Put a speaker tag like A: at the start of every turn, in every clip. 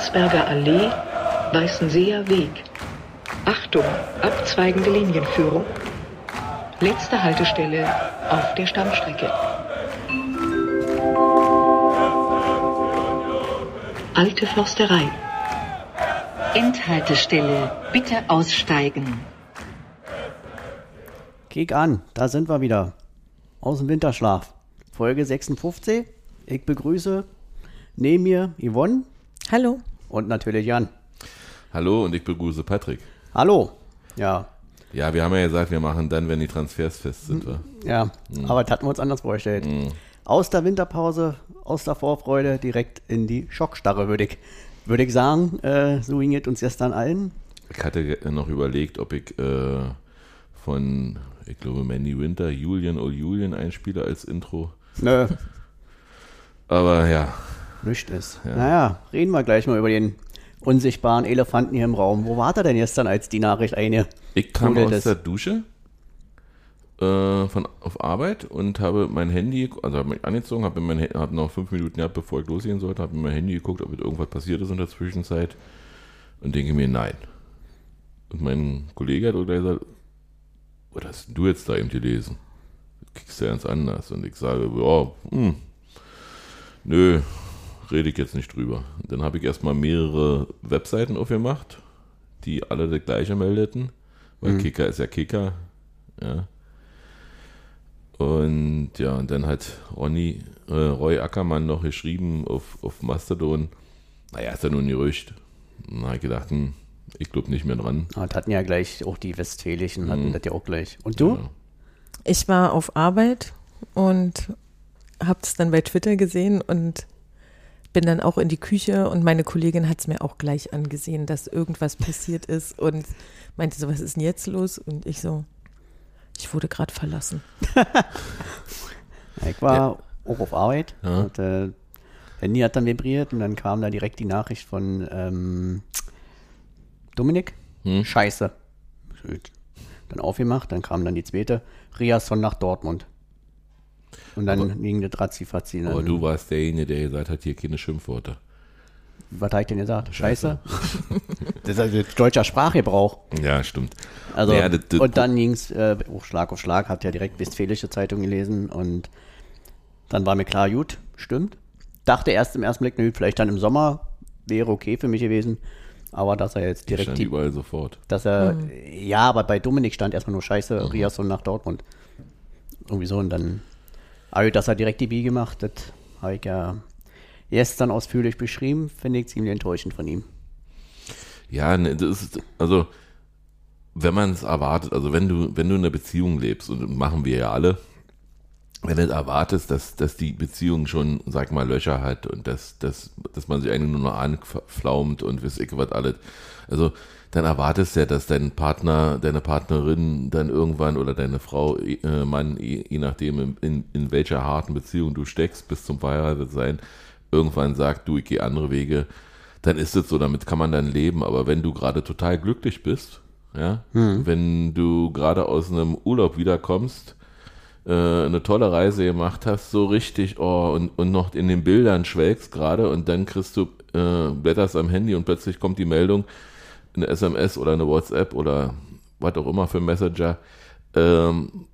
A: Landsberger Allee, Weißenseer Weg. Achtung, abzweigende Linienführung. Letzte Haltestelle auf der Stammstrecke. Alte Försterei.
B: Endhaltestelle. Bitte aussteigen.
C: Kick an, da sind wir wieder. Aus dem Winterschlaf. Folge 56. Ich begrüße neben mir Yvonne
D: Hallo.
C: Und natürlich Jan.
E: Hallo und ich begrüße Patrick.
C: Hallo. Ja,
E: Ja, wir haben ja gesagt, wir machen dann, wenn die Transfers fest sind. wa?
C: ja, aber das hatten wir uns anders vorgestellt. Aus der Winterpause, aus der Vorfreude direkt in die Schockstarre, würde ich, würde ich sagen. Äh, so ging es uns gestern allen.
E: Ich hatte noch überlegt, ob ich äh, von, ich glaube, Mandy Winter, Julian O. Julian einspiele als Intro.
C: Nö,
E: Aber ja,
C: nichts ist. Naja, reden wir gleich mal über den unsichtbaren Elefanten hier im Raum. Wo war er denn gestern, als die Nachricht eine?
E: ich kam
C: Oder
E: aus
C: das-
E: der Dusche äh, von, auf Arbeit und habe mein Handy, also habe mich angezogen, habe mein, Ha- hab noch fünf Minuten gehabt, bevor ich losgehen sollte, habe in mein Handy geguckt, ob irgendwas passiert ist in der Zwischenzeit und denke mir, nein. Und mein Kollege hat gleich gesagt, was hast du jetzt da eben gelesen? Du kriegst ja ganz anders. Und ich sage, ja, hm, nö, rede ich jetzt nicht drüber. Und dann habe ich erstmal mehrere Webseiten aufgemacht, die alle das gleiche meldeten, weil Kicker ist ja Kicker. Ja. Und ja, und dann hat Ronny, äh, Roy Ackermann noch geschrieben auf, auf Mastodon, naja, ist ja nur ein Gerücht. Und dann habe ich gedacht, hm, ich glaube nicht mehr dran.
C: Ah, Das hatten ja gleich auch die Westfälischen, hatten das ja auch gleich. Und du?
E: Ja.
D: Ich war auf Arbeit und habe es dann bei Twitter gesehen und bin dann auch in die Küche und meine Kollegin hat es mir auch gleich angesehen, dass irgendwas passiert ist und meinte so, was ist denn jetzt los? Und ich so, ich wurde gerade verlassen.
C: Ich war auch auf Arbeit.
E: Ja.
C: Und, äh, Handy hat dann vibriert und dann kam da direkt die Nachricht von ähm, Dominik.
E: Hm.
C: Scheiße. Dann aufgemacht, dann kam dann die zweite. Riasson nach Dortmund. Und dann
E: Aber-
C: ging das Ratzi-Fatzi.
E: Aber du warst derjenige, der gesagt hat, hier keine Schimpfworte.
C: Was habe ich denn gesagt? Scheiße? das ist also deutscher Sprachgebrauch.
E: Ja, stimmt.
C: Also,
E: Naja, das- das-
C: und dann ging es äh, auch Schlag auf Schlag, hat ja direkt Westfälische Zeitung gelesen und dann war mir klar, gut, stimmt. Dachte erst im ersten Blick, nö, vielleicht dann im Sommer wäre okay für mich gewesen, aber dass er jetzt direkt
E: stand
C: die,
E: überall sofort.
C: dass er, ja, aber bei Dominik stand erstmal nur Scheiße, Riasson nach Dortmund. Irgendwie so und dann, aber dass er direkt die Biege macht, das habe ich ja gestern ausführlich beschrieben, finde ich ziemlich enttäuschend von ihm.
E: Ja, ne, das ist, also, wenn man es erwartet, also wenn du, wenn du in einer Beziehung lebst, und machen wir ja alle, wenn du erwartest, dass, dass die Beziehung schon, sag mal, Löcher hat und dass, dass, dass man sich eigentlich nur noch anflaumt und weiß ich was alles, also dann erwartest du ja, dass dein Partner, deine Partnerin dann irgendwann oder deine Frau, äh, Mann, je, je nachdem, in, in, in welcher harten Beziehung du steckst, bis zum verheiratet sein, irgendwann sagt, du, ich gehe andere Wege, dann ist es so, damit kann man dann leben. Aber wenn du gerade total glücklich bist, ja, wenn du gerade aus einem Urlaub wiederkommst, äh, eine tolle Reise gemacht hast, so richtig, oh, und, und noch in den Bildern schwelgst gerade und dann kriegst du, äh, blätterst am Handy und plötzlich kommt die Meldung, eine SMS oder eine WhatsApp oder was auch immer für ein Messenger, ähm,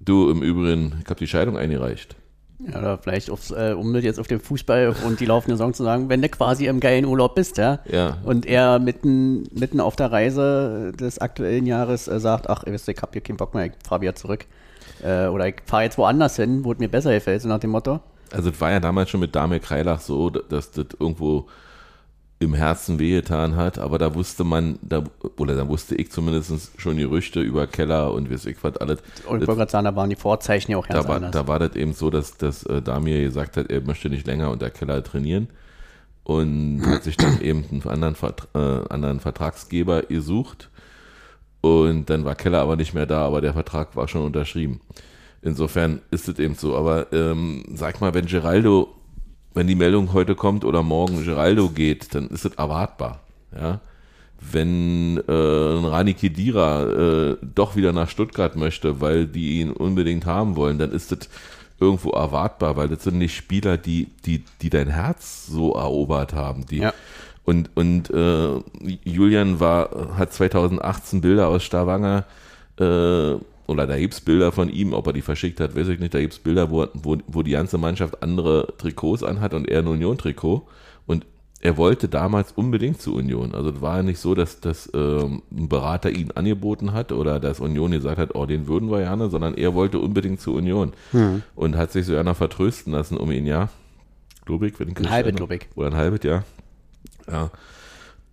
E: du im Übrigen, ich habe die Scheidung eingereicht.
C: Ja, oder vielleicht aufs, äh, um jetzt auf den Fußball und die laufende Saison zu sagen, wenn du quasi im geilen Urlaub bist, ja,
E: Ja.
C: und er mitten, mitten auf der Reise des aktuellen Jahres äh, sagt, ach, ihr wisst, ich hab hier keinen Bock mehr, ich fahr wieder zurück. Äh, oder ich fahre jetzt woanders hin, wo es mir besser gefällt, so nach dem Motto.
E: Also es war ja damals schon mit Damir Kreilach so, dass das irgendwo im Herzen wehgetan hat, aber da wusste man, da, oder da wusste ich zumindest schon Gerüchte über Keller und weiß ich was alles.
C: Und ich wollte gerade sagen, da waren die Vorzeichen ja auch ganz
E: da, war,
C: anders.
E: da war das eben so, dass, dass äh, Damir gesagt hat, er möchte nicht länger unter Keller trainieren und hat sich dann eben einen anderen, Vert äh, anderen Vertragsgeber gesucht und dann war Keller aber nicht mehr da, aber der Vertrag war schon unterschrieben. Insofern ist es eben so. Aber ähm, sag mal, wenn Geraldo, wenn die Meldung heute kommt oder morgen Geraldo geht, dann ist es erwartbar. Ja. Wenn äh, Rani Kedira äh, doch wieder nach Stuttgart möchte, weil die ihn unbedingt haben wollen, dann ist das irgendwo erwartbar, weil das sind nicht Spieler, die, die, die dein Herz so erobert haben. Die,
C: Ja.
E: Und, und äh, Julian war, hat 2018 Bilder aus Stavanger, äh, oder da gibt's Bilder von ihm, ob er die verschickt hat, weiß ich nicht. Da gibt's Bilder, wo, wo, wo die ganze Mannschaft andere Trikots anhat und er ein Union-Trikot. Und er wollte damals unbedingt zu Union. Also es war ja nicht so, dass, dass ähm, ein Berater ihn angeboten hat oder dass Union gesagt hat, oh, den würden wir gerne, sondern er wollte unbedingt zu Union
C: Hm.
E: und hat sich so einer vertrösten lassen um ihn, ja. Globig, wenn ich
C: Ein halbes, glaub ich.
E: Oder ein halbes, ja. Ja.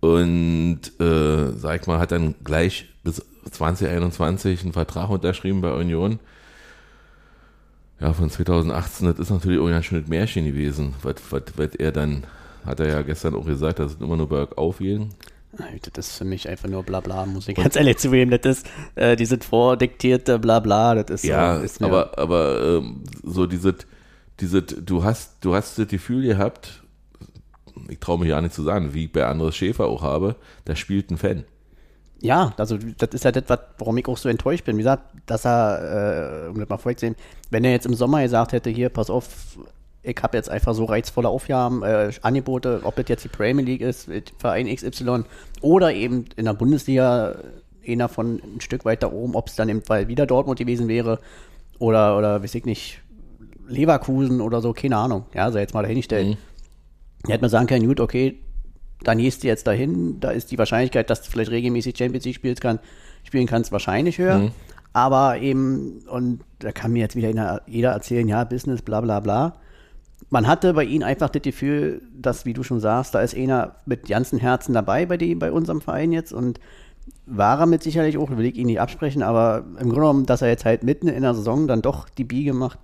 E: Und äh, sag ich mal, hat dann gleich bis 2021 einen Vertrag unterschrieben bei Union. Ja, von 2018, das ist natürlich auch ein schönes Märchen gewesen, was, was, was er dann, hat er ja gestern auch gesagt, dass es immer nur bergauf ging.
C: Das ist für mich einfach nur Blabla, muss ich ganz ehrlich zugeben. Das ist äh, dieses vordiktierte Blabla, das ist
E: Ja,
C: so, ist
E: aber, aber ähm, so dieses, dieses, du hast, du hast das Gefühl gehabt, ich traue mich ja nicht zu sagen, wie ich bei Andres Schäfer auch habe, da spielt ein Fan.
C: Ja, also das ist ja das, was- warum ich auch so enttäuscht bin. Wie gesagt, dass er, äh, um das mal vorwegzunehmen, wenn er jetzt im Sommer gesagt hätte, hier, pass auf, ich habe jetzt einfach so reizvolle Aufgaben, äh, Angebote, ob das jetzt die Premier League ist, Verein XY oder eben in der Bundesliga einer von ein Stück weiter oben, ob es dann im Fall wieder Dortmund gewesen wäre oder, oder weiß ich nicht, Leverkusen oder so, keine Ahnung. Ja, sei jetzt mal dahingestellt.
E: Mhm.
C: Er hätte man sagen können, gut, okay, dann gehst du jetzt dahin, da ist die Wahrscheinlichkeit, dass du vielleicht regelmäßig Champions League spielen, kann, spielen kannst, wahrscheinlich höher.
E: Mhm.
C: Aber eben, und da kann mir jetzt wieder jeder- erzählen, ja, Business, bla bla bla. Man hatte bei ihm einfach das Gefühl, dass, wie du schon sagst, da ist einer mit ganzem Herzen dabei bei, die, bei unserem Verein jetzt und war er mit sicherlich auch, will ich ihn nicht absprechen, aber im Grunde genommen, dass er jetzt halt mitten in der Saison dann doch die Biege macht,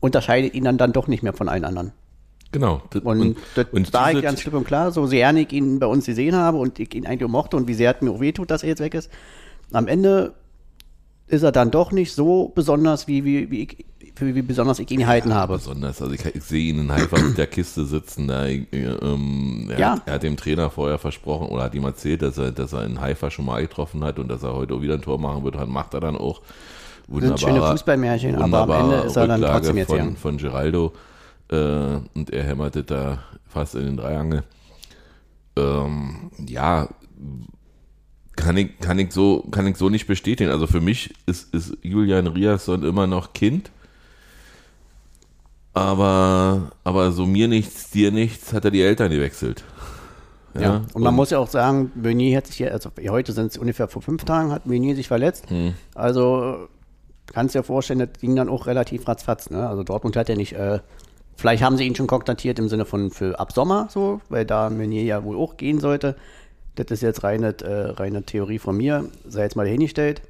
C: unterscheidet ihn dann, dann doch nicht mehr von allen anderen.
E: Genau. Das-
C: Und, das
E: und
C: war ich ganz klipp und klar, so sehr ich ihn bei uns gesehen habe und ich ihn eigentlich auch mochte und wie sehr es mir auch wehtut, dass er jetzt weg ist. Am Ende ist er dann doch nicht so besonders, wie, wie, wie, ich, wie, wie besonders ich ihn gehalten habe.
E: Besonders, also ich, ich sehe ihn in Haifa mit der Kiste sitzen. Da, ich, äh, ähm, er,
C: Ja.
E: er hat dem Trainer vorher versprochen oder hat ihm erzählt, dass er, dass er in Haifa schon mal getroffen hat und dass er heute auch wieder ein Tor machen wird. Hat, macht er dann auch.
C: sind schöne Fußballmärchen, aber am Ende ist er dann trotzdem jetzt
E: von,
C: gegangen.
E: von Geraldo äh, und er hämmerte da fast in den Dreiangel. Ähm, ja, kann ich, kann ich so, kann ich so nicht bestätigen. Also für mich ist, ist Julian Riasson immer noch Kind. Aber, aber so mir nichts, dir nichts, hat er die Eltern gewechselt.
C: Ja, und man muss ja auch sagen, Meunier hat sich hier, also heute sind es ungefähr vor fünf Tagen, hat Meunier sich verletzt.
E: Hm.
C: Also kannst dir vorstellen, das ging dann auch relativ ratzfatz. Ne? Also Dortmund hat ja nicht, äh, vielleicht haben sie ihn schon kontaktiert im Sinne von für ab Sommer so, weil da Meunier ja wohl auch gehen sollte. Das ist jetzt reine, äh, reine Theorie von mir, sei jetzt mal dahingestellt.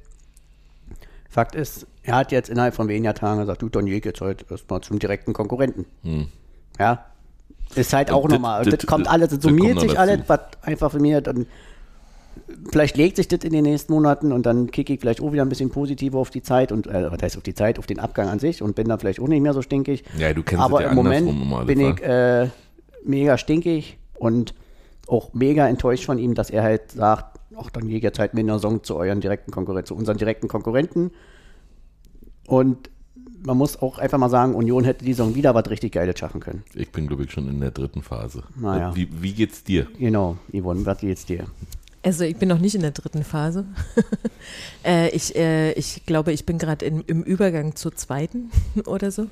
C: Fakt ist, er hat jetzt innerhalb von weniger Tagen gesagt, du Donier jetzt heute erstmal zum direkten Konkurrenten. Ja. Ist halt auch nochmal. Das,
E: das-
C: kommt alles, das summiert sich alles, was einfach für mich dann. Vielleicht legt sich das in den nächsten Monaten und dann kicke ich vielleicht auch wieder ein bisschen positiver auf die Zeit und, äh, was heißt auf die Zeit, auf den Abgang an sich und bin dann vielleicht auch nicht mehr so stinkig.
E: Ja, du kennst
C: Aber
E: ja
C: im Moment
E: immer,
C: bin
E: war-
C: ich äh, mega stinkig und auch mega enttäuscht von ihm, dass er halt sagt, ach, dann gehe ich jetzt halt mit einer Saison zu euren direkten Konkurrenten, zu unseren direkten Konkurrenten. Und man muss auch einfach mal sagen, Union hätte die Saison wieder was richtig Geiles schaffen können.
E: Ich bin, glaube ich, schon in der dritten Phase.
C: Naja.
E: Wie, wie geht's dir?
C: Genau, Yvonne, was geht's dir?
D: Also ich bin noch nicht in der dritten Phase. äh, ich, äh, ich glaube, ich bin gerade im Übergang zur zweiten oder so.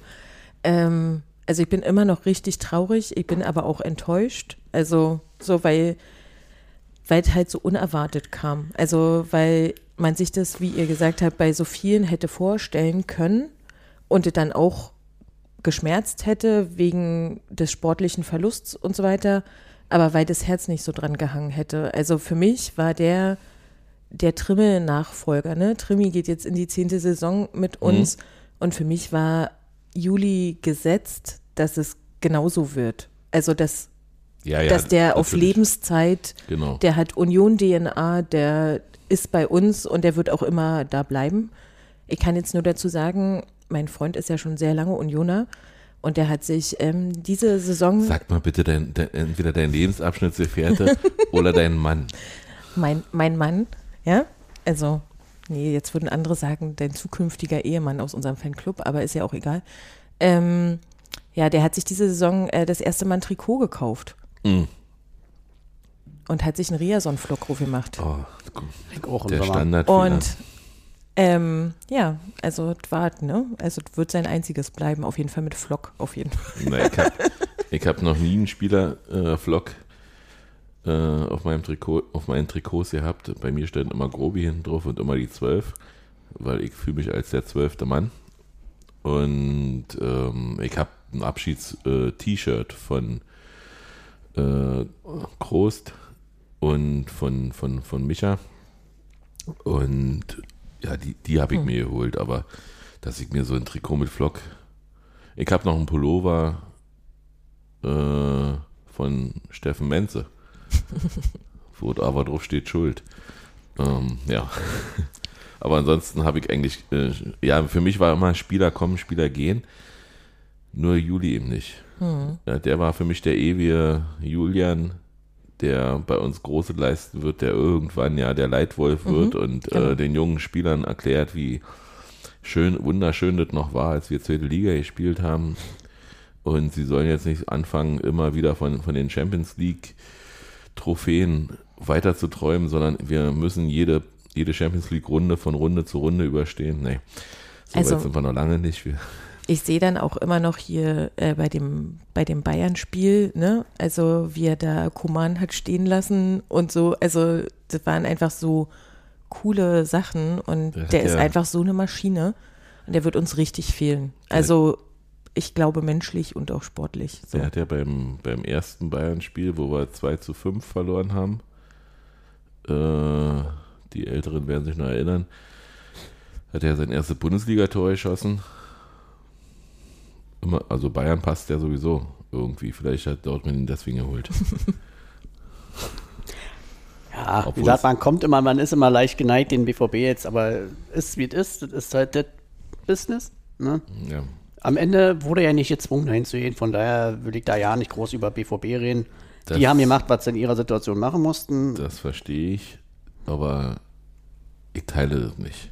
D: Ähm, also ich bin immer noch richtig traurig, ich bin aber auch enttäuscht. Also so, weil es halt so unerwartet kam. Also weil man sich das, wie ihr gesagt habt, bei so vielen hätte vorstellen können und dann auch geschmerzt hätte wegen des sportlichen Verlusts und so weiter, aber weil das Herz nicht so dran gehangen hätte. Also für mich war der der Trimmel-Nachfolger, ne? Trimmi geht jetzt in die zehnte Saison mit uns und für mich war Juli gesetzt, dass es genauso wird. Also dass,
E: Ja, ja,
D: dass der auf
E: natürlich.
D: Lebenszeit,
E: Genau.
D: der hat Union-DNA, der ist bei uns und der wird auch immer da bleiben. Ich kann jetzt nur dazu sagen, mein Freund ist ja schon sehr lange Unioner und der hat sich ähm, diese Saison,
E: Sag mal bitte dein, dein, entweder dein Lebensabschnittsgefährte oder dein Mann.
D: mein, mein Mann, ja, also, nee, jetzt würden andere sagen, dein zukünftiger Ehemann aus unserem Fanclub, aber ist ja auch egal. Ähm, ja, der hat sich diese Saison äh, das erste Mal ein Trikot gekauft.
E: Mhm.
D: und hat sich einen Riason-Flock gemacht.
E: Oh,
C: Auch im
E: der. Standard.
D: Und ähm, ja, also das war, ne? Also wird sein einziges bleiben, auf jeden Fall mit Flock, auf jeden Fall.
E: Na, ich habe hab noch nie einen Spieler-Vlog äh, auf meinem Trikot, auf meinen Trikots gehabt. Bei mir stand immer Grobi hinten drauf und immer die 12, weil ich fühle mich als der zwölfte Mann. Und ähm, ich habe ein Abschieds-T-Shirt von äh, Krost und von, von, von Micha. Und ja, die, die habe ich mir geholt, aber dass ich mir so ein Trikot mit Flock. Ich habe noch einen Pullover äh, von Steffen Menze, wo aber drauf steht Schuld. Ähm, ja. Aber ansonsten habe ich eigentlich, äh, ja, für mich war immer Spieler kommen, Spieler gehen. Nur Juli eben nicht. Ja, der war für mich der ewige Julian, der bei uns große leisten wird, der irgendwann ja der Leitwolf wird und
D: genau.
E: äh, den jungen Spielern erklärt, wie schön, wunderschön das noch war, als wir zweite Liga gespielt haben. Und sie sollen jetzt nicht anfangen, immer wieder von, von den Champions League Trophäen weiter zu träumen, sondern wir müssen jede, jede Champions League Runde von Runde zu Runde überstehen. Nee, so
D: Also-
E: weit sind wir noch lange nicht. Wir,
D: Ich sehe dann auch immer noch hier äh, bei dem, bei dem Bayern-Spiel, ne, also wie er da Koman hat stehen lassen und so, also das waren einfach so coole Sachen und
E: Der
D: der ist
E: ja-
D: einfach so eine Maschine und der wird uns richtig fehlen. Also ich glaube menschlich und auch sportlich. So.
E: Der hat ja beim, beim ersten Bayern-Spiel, wo wir 2 zu 5 verloren haben, äh, die Älteren werden sich noch erinnern, hat er sein erstes Bundesligator geschossen. Immer, also Bayern passt ja sowieso irgendwie. Vielleicht hat Dortmund ihn deswegen geholt.
C: Ja, wie
E: Obwohl
C: gesagt,
E: es-
C: man kommt immer, man ist immer leicht geneigt, den BVB jetzt, aber ist wie es ist, das ist halt das Business. Ne?
E: ja.
C: Am Ende wurde er nicht gezwungen, hinzugehen, von daher will ich da ja nicht groß über BVB reden.
E: Das-
C: Die haben gemacht, was sie in ihrer Situation machen mussten.
E: Das verstehe ich, aber ich teile das nicht.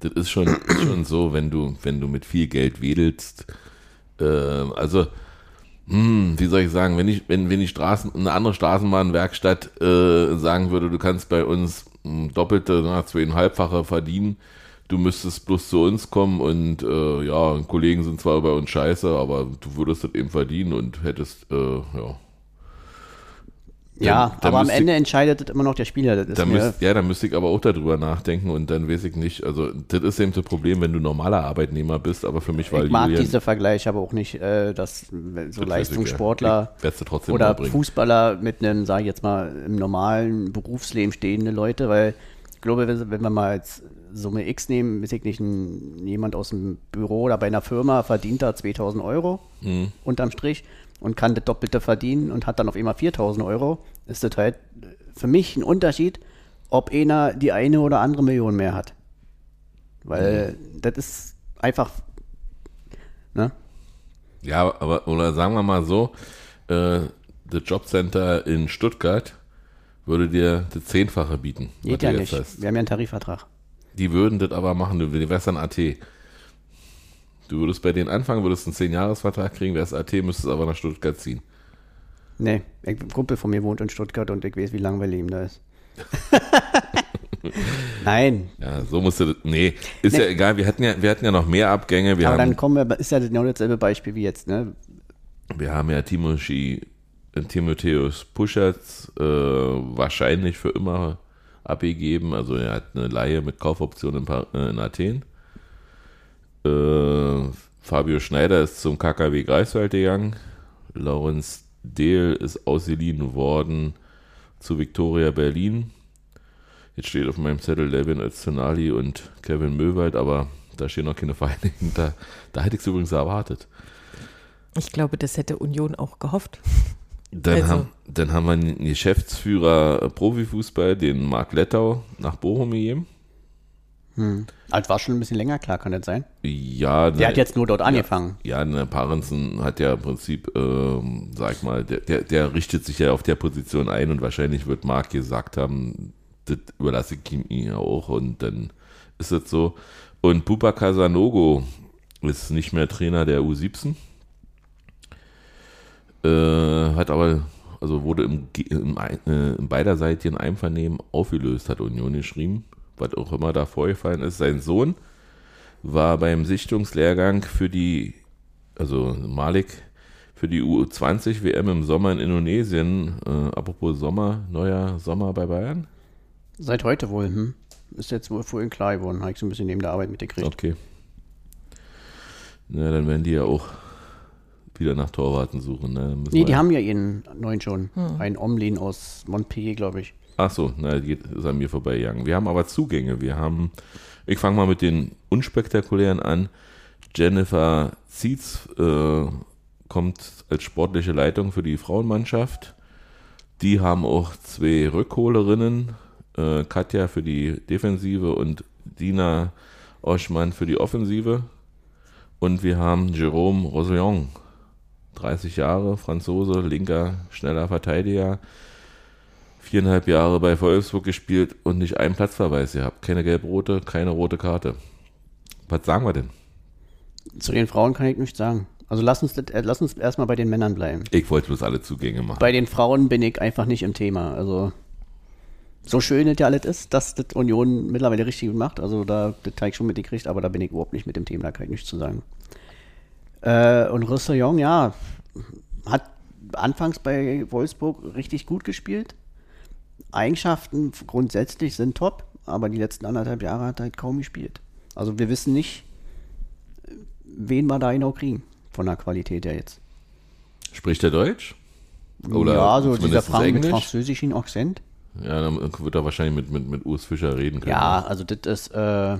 E: Das ist schon, schon so, wenn du, wenn du mit viel Geld wedelst, äh, also, hm, wie soll ich sagen, wenn ich, wenn, wenn die Straßen, eine andere Straßenbahnwerkstatt äh, sagen würde, du kannst bei uns hm, doppelte, na, zweieinhalbfache verdienen, du müsstest bloß zu uns kommen und äh, ja, Kollegen sind zwar bei uns scheiße, aber du würdest das eben verdienen und hättest, äh, ja.
C: Ja,
E: dann- dann
C: aber am Ende entscheidet das immer noch der Spieler. Das ist
E: Da
C: mir,
E: müsst, ja, da müsste ich aber auch darüber nachdenken und dann weiß ich nicht, also das ist eben das Problem, wenn du normaler Arbeitnehmer bist, aber für mich war
C: ich mag
E: Julian,
C: diese Vergleiche aber auch nicht, äh, dass so
E: das ich.
C: Leistungssportler
E: Ich
C: oder. Fußballer mit einem, sage ich jetzt mal, im normalen Berufsleben stehende Leute, weil ich glaube, wenn wenn wir mal jetzt Summe X nehmen, weiß ich nicht, ein, jemand aus dem Büro oder bei einer Firma verdient da 2000 Euro
E: Mhm.
C: unterm Strich und kann das Doppelte verdienen und hat dann auf einmal 4000 Euro, ist das halt für mich ein Unterschied, ob einer die eine oder andere Million mehr hat. Weil
E: Mhm.
C: das ist einfach, ne?
E: Ja, aber, oder sagen wir mal so, äh, das Jobcenter in Stuttgart würde dir das Zehnfache bieten.
C: Geht ja
E: jetzt
C: nicht.
E: hast.
C: Wir haben ja einen Tarifvertrag.
E: Die würden das aber machen, du wärst dann AT. Du würdest bei denen anfangen, würdest einen 10-Jahres-Vertrag kriegen, wärst AT, müsstest aber nach Stuttgart ziehen.
C: Nee, ein Kumpel von mir wohnt in Stuttgart und ich weiß, wie langweilig ihm da ist. Nein,
E: Ja, so musste das, nee, ist
C: Nee.
E: ja egal, wir hatten ja, wir hatten ja noch mehr Abgänge, wir
C: aber
E: haben
C: dann kommen wir, ist ja genau dasselbe Beispiel wie jetzt, ne?
E: Wir haben ja Timothy, äh, Timotheus Puschertz äh, wahrscheinlich für immer abgegeben. Also er hat eine Laie mit Kaufoption in, äh, in Athen. Äh, Fabio Schneider ist zum KKW Greifswald gegangen. Lawrence Dehl ist ausgeliehen worden zu Victoria Berlin. Jetzt steht auf meinem Zettel Levin Öztunali und Kevin Möwald, aber da stehen noch keine Vereine hinter. Da hätte ich es übrigens erwartet.
D: Ich glaube, das hätte Union auch gehofft.
E: Dann,
D: Also-
E: haben, dann haben wir einen Geschäftsführer Profifußball, den Marc Lettau, nach Bochum gegeben.
C: Alt war schon ein bisschen länger, klar, kann das sein.
E: Ja,
C: Der hat jetzt nur dort angefangen.
E: Ja, der Parensen hat ja im Prinzip, ähm, sag ich mal, der, der, der richtet sich ja auf der Position ein und wahrscheinlich wird Marc gesagt haben, das überlasse ich ihm ja auch und dann ist es so. Und Pupa Casanogo ist nicht mehr Trainer der U17. Äh, hat aber also wurde im, im, Ein- äh, im beiderseitigen Einvernehmen aufgelöst, hat Union geschrieben, was auch immer da vorgefallen ist. Sein Sohn war beim Sichtungslehrgang für die, also Malik, für die U20 WM im Sommer in Indonesien. Äh, apropos Sommer, neuer Sommer bei Bayern?
C: Seit heute wohl, hm? Ist jetzt wohl vorhin klar geworden, habe ich so ein bisschen neben der Arbeit mitgekriegt.
E: Okay. Na, dann werden die ja auch wieder nach Torwarten suchen. Ne?
C: Nee, die haben ja ihren neuen schon. Ein Omlin aus Montpellier, glaube ich.
E: Ach so, na, geht, ist an mir vorbeigegangen. Wir haben aber Zugänge. Wir haben, ich fange mal mit den unspektakulären an. Jennifer Zietz äh, kommt als sportliche Leitung für die Frauenmannschaft. Die haben auch zwei Rückholerinnen. Äh, Katja für die Defensive und Dina Oschmann für die Offensive. Und wir haben Jerome Rosillon, 30 Jahre, Franzose, linker, schneller Verteidiger viereinhalb Jahre bei Wolfsburg gespielt und nicht einen Platzverweis gehabt. Keine gelb-rote, keine rote Karte. Was sagen wir denn?
C: Zu den Frauen kann ich nichts sagen. Also lass uns, äh, lass uns erstmal bei den Männern bleiben.
E: Ich wollte bloß alle Zugänge machen.
C: Bei den Frauen bin ich einfach nicht im Thema. Also so schön das ja alles ist, dass das Union mittlerweile richtig gut macht. Also da das habe ich schon mitgekriegt, aber da bin ich überhaupt nicht mit dem Thema, da kann ich nichts zu sagen. Äh, und Roussillon, ja, hat anfangs bei Wolfsburg richtig gut gespielt. Eigenschaften grundsätzlich sind top, aber die letzten anderthalb Jahre hat er halt kaum gespielt. Also wir wissen nicht, wen wir da genau kriegen von der Qualität her jetzt.
E: Spricht er Deutsch? Oder
C: ja, so dieser Frank mit französischen Akzent.
E: Ja, dann wird er wahrscheinlich mit, mit, mit Urs Fischer reden können.
C: Ja, also das ist äh,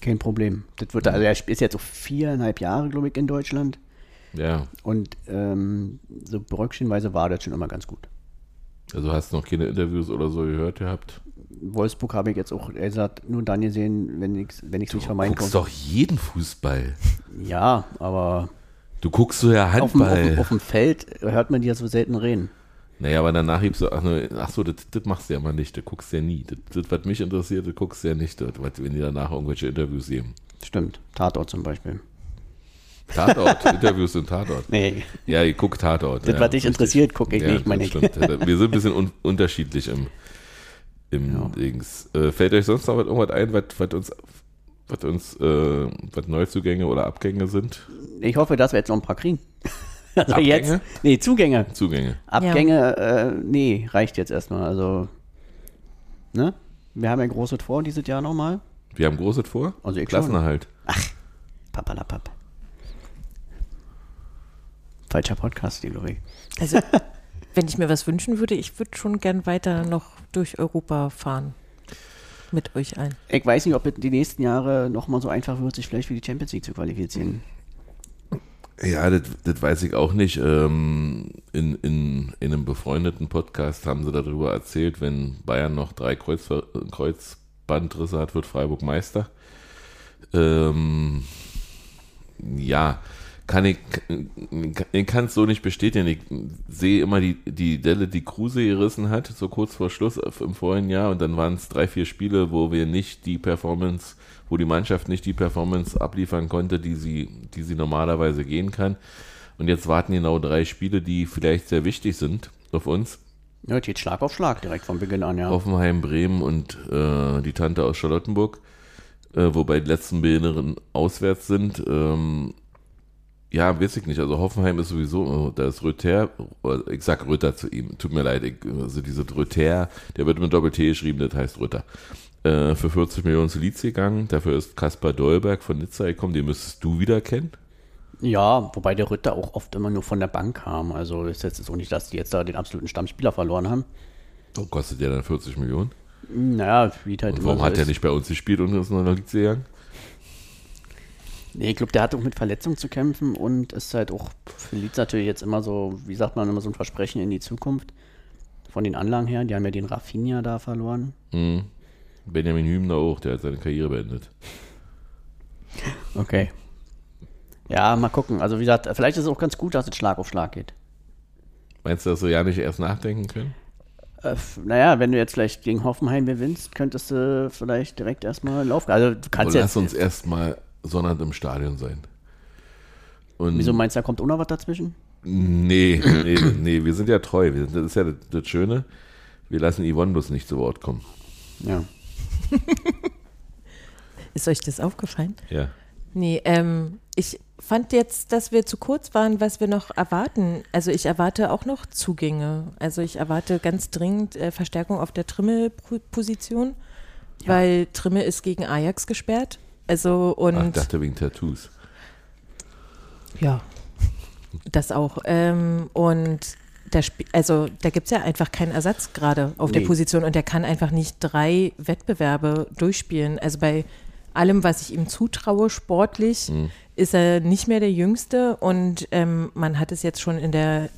C: kein Problem. Das wird, also er ist jetzt so viereinhalb Jahre, glaube ich, in Deutschland.
E: Ja,
C: Und ähm, so bröckchenweise war das schon immer ganz gut.
E: also hast du noch keine Interviews oder so gehört gehabt?
C: Wolfsburg habe ich jetzt auch, er sagt, nur dann gesehen, wenn ich es wenn ich's nicht
E: Du
C: vermeiden
E: guckst
C: konnte.
E: doch jeden Fußball.
C: Ja, aber
E: Du guckst so ja
C: auf dem, auf,
E: Handball.
C: dem, auf dem Feld hört man die ja so selten reden.
E: Naja, aber danach hebst du, ach, ne, ach so, das, das machst du ja mal nicht, das guckst du ja nie. Das, das was mich interessiert, das guckst du ja nicht, das, wenn die danach irgendwelche Interviews geben.
C: Stimmt, Tatort zum Beispiel.
E: Tatort, Interviews sind Tatort.
C: Nee,
E: Ja, ich guck Tatort.
C: Das,
E: ja,
C: was dich interessiert, guck ich nicht,
E: das
C: meine ich.
E: stimmt. Wir sind ein bisschen un unterschiedlich im, im
C: Ja.
E: Dings. Äh, fällt euch sonst noch was- irgendwas ein, was, was uns, was uns, äh, was Neuzugänge oder Abgänge sind?
C: ich hoffe, dass wir jetzt noch ein paar kriegen. Also
E: Abgänge?
C: jetzt, nee, Zugänge.
E: Zugänge.
C: Abgänge, äh, nee, reicht jetzt erstmal. Also, ne? Wir haben ja großes vor dieses Jahr nochmal.
E: Wir haben Großes vor.
C: Also ich
E: Klassenerhalt.
C: Papalapap. Falscher Podcast, die Lori.
D: Also, wenn ich mir was wünschen würde, ich würde schon gern weiter noch durch Europa fahren. Mit euch ein.
C: Ich weiß nicht, ob es die nächsten Jahre nochmal so einfach wird, sich vielleicht für die Champions League zu qualifizieren.
E: Ja, das, das weiß ich auch nicht. Ähm, in, in, in einem befreundeten Podcast haben sie darüber erzählt, wenn Bayern noch drei Kreuz, Kreuzbandrisse hat, wird Freiburg Meister. Ähm, ja, kann ich, ich kann es so nicht bestätigen. Ich sehe immer die, die Delle, die Kruse gerissen hat, so kurz vor Schluss im vorigen Jahr. Und dann waren es drei, vier Spiele, wo wir nicht die Performance, wo die Mannschaft nicht die Performance abliefern konnte, die sie, die sie normalerweise gehen kann. Und jetzt warten genau drei Spiele, die vielleicht sehr wichtig sind auf uns.
C: Ja, geht Schlag auf Schlag direkt von Beginn an, ja.
E: Hoffenheim, Bremen und äh, die Tante aus Charlottenburg, äh, wobei die letzten beiden auswärts sind. Ähm, ja, weiß ich nicht. Also Hoffenheim ist sowieso, oh, da ist Röther, ich sag Röther zu ihm, tut mir leid, ich, also diese Röther, der wird mit Doppel-T geschrieben, das heißt Röther. Äh, für 40 Millionen zu Leeds gegangen, dafür ist Kaspar Dolberg von Nizza gekommen, den müsstest du wieder kennen.
C: Ja, wobei der Ritter auch oft immer nur von der Bank kam. Also ist jetzt auch nicht, dass die jetzt da den absoluten Stammspieler verloren haben.
E: Oh, kostet der dann 40 Millionen?
C: Naja, wie halt
E: Und
C: immer
E: warum
C: so
E: hat der
C: ist.
E: nicht bei uns gespielt und ist noch der Leeds gegangen?
C: Nee, ich glaube, der hat auch mit Verletzungen zu kämpfen und ist halt auch für Leeds natürlich jetzt immer so, wie sagt man, immer so ein Versprechen in die Zukunft. Von den Anlagen her, die haben ja den Rafinha da verloren.
E: Mhm. Benjamin Hübner auch, der hat seine Karriere beendet.
C: Okay. Ja, mal gucken. Also wie gesagt, vielleicht ist es auch ganz gut, dass es Schlag auf Schlag geht.
E: Meinst du, dass wir ja nicht erst nachdenken können?
C: Äh, naja, wenn du jetzt vielleicht gegen Hoffenheim gewinnst, könntest du vielleicht direkt erstmal laufen. Also du kannst
E: Aber
C: jetzt.
E: lass uns erstmal Sonnabend im Stadion sein. Und
C: Wieso meinst du, da kommt auch noch was dazwischen?
E: Nee, nee, nee, wir sind ja treu. Sind, das ist ja das, das Schöne. Wir lassen Yvonne bloß nicht zu Wort kommen.
C: Ja.
D: Ist euch das aufgefallen?
E: Ja.
D: Nee, ähm, ich fand jetzt, dass wir zu kurz waren, was wir noch erwarten. Also ich erwarte auch noch Zugänge. Also ich erwarte ganz dringend äh, Verstärkung auf der Trimmel-Position, weil Trimmel ist gegen Ajax gesperrt. Also und
E: Ach, ich dachte wegen Tattoos.
D: ja, das auch. Ähm, und da also da gibt es ja einfach keinen Ersatz gerade auf der
C: Nee.
D: Position und der kann einfach nicht drei Wettbewerbe durchspielen. Also bei allem, was ich ihm zutraue, sportlich,
C: Mhm.
D: ist er nicht mehr der Jüngste und ähm, man hat es jetzt schon in der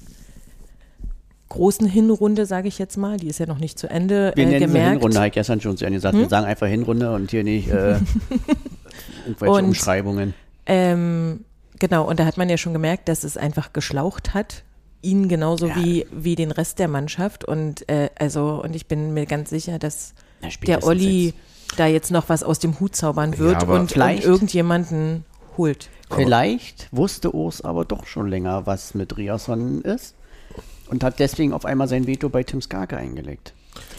D: großen Hinrunde, sage ich jetzt mal, die ist ja noch nicht zu Ende,
C: Wir
D: äh,
C: nennen
D: gemerkt.
C: Hinrunde, habe ich gestern schon zu Ende gesagt. Wir sagen einfach Hinrunde und hier nicht äh, irgendwelche
D: Und-
C: Umschreibungen.
D: Ähm, genau, und da hat man ja schon gemerkt, dass es einfach geschlaucht hat. Ihn genauso
C: Ja.
D: wie, wie den Rest der Mannschaft. Und äh, also, und ich bin mir ganz sicher, dass
C: Na,
D: der Olli
C: jetzt.
D: da jetzt noch was aus dem Hut zaubern wird
E: aber
D: und, und irgendjemanden holt.
C: Vielleicht wusste Urs aber doch schon länger, was mit Riasson ist und hat deswegen auf einmal sein Veto bei Tim Skarke eingelegt.